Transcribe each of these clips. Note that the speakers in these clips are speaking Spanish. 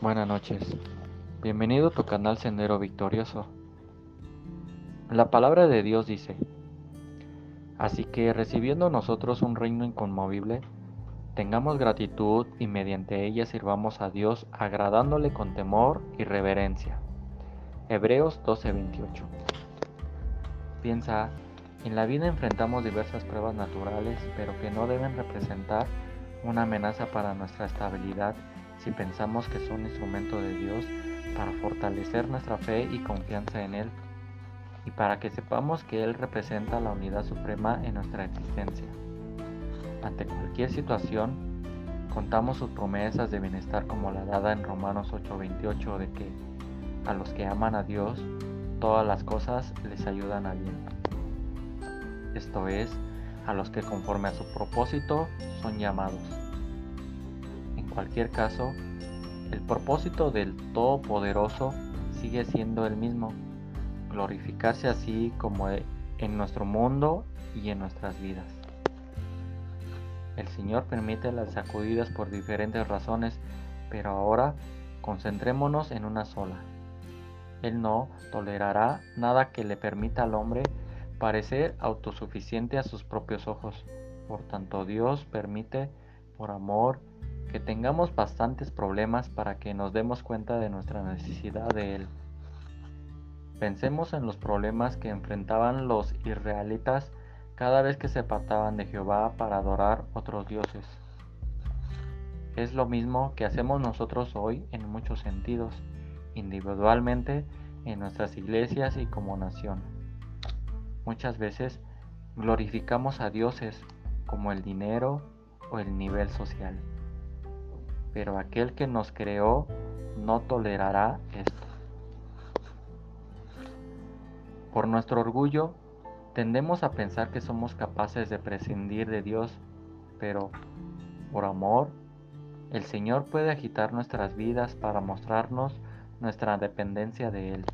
Buenas noches. Bienvenido a tu canal Sendero Victorioso. La palabra de Dios dice, Así que recibiendo nosotros un reino inconmovible, tengamos gratitud y mediante ella sirvamos a Dios agradándole con temor y reverencia. Hebreos 12:28. Piensa, en la vida enfrentamos diversas pruebas naturales, pero que no deben representar una amenaza para nuestra estabilidad si pensamos que son instrumento de Dios para fortalecer nuestra fe y confianza en Él y para que sepamos que Él representa la unidad suprema en nuestra existencia. Ante cualquier situación, contamos sus promesas de bienestar como la dada en Romanos 8:28 de que a los que aman a Dios, todas las cosas les ayudan a bien. Esto es, a los que conforme a su propósito son llamados cualquier caso, el propósito del Todopoderoso sigue siendo el mismo, glorificarse así como en nuestro mundo y en nuestras vidas. El Señor permite las sacudidas por diferentes razones, pero ahora concentrémonos en una sola. Él no tolerará nada que le permita al hombre parecer autosuficiente a sus propios ojos. Por tanto, Dios permite, por amor que tengamos bastantes problemas para que nos demos cuenta de nuestra necesidad de Él. Pensemos en los problemas que enfrentaban los israelitas cada vez que se apartaban de Jehová para adorar otros dioses. Es lo mismo que hacemos nosotros hoy en muchos sentidos, individualmente, en nuestras iglesias y como nación. Muchas veces glorificamos a dioses como el dinero o el nivel social pero aquel que nos creó no tolerará esto. Por nuestro orgullo, tendemos a pensar que somos capaces de prescindir de Dios, pero por amor, el Señor puede agitar nuestras vidas para mostrarnos nuestra dependencia de Él.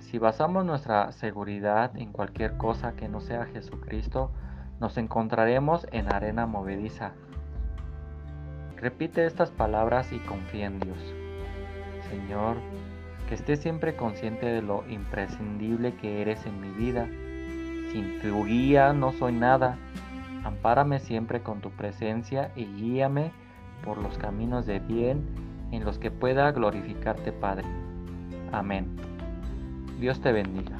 Si basamos nuestra seguridad en cualquier cosa que no sea Jesucristo, nos encontraremos en arena movediza Repite estas palabras y confía en Dios. Señor, que esté siempre consciente de lo imprescindible que eres en mi vida. Sin tu guía no soy nada. Ampárame siempre con tu presencia y guíame por los caminos de bien en los que pueda glorificarte, Padre. Amén. Dios te bendiga.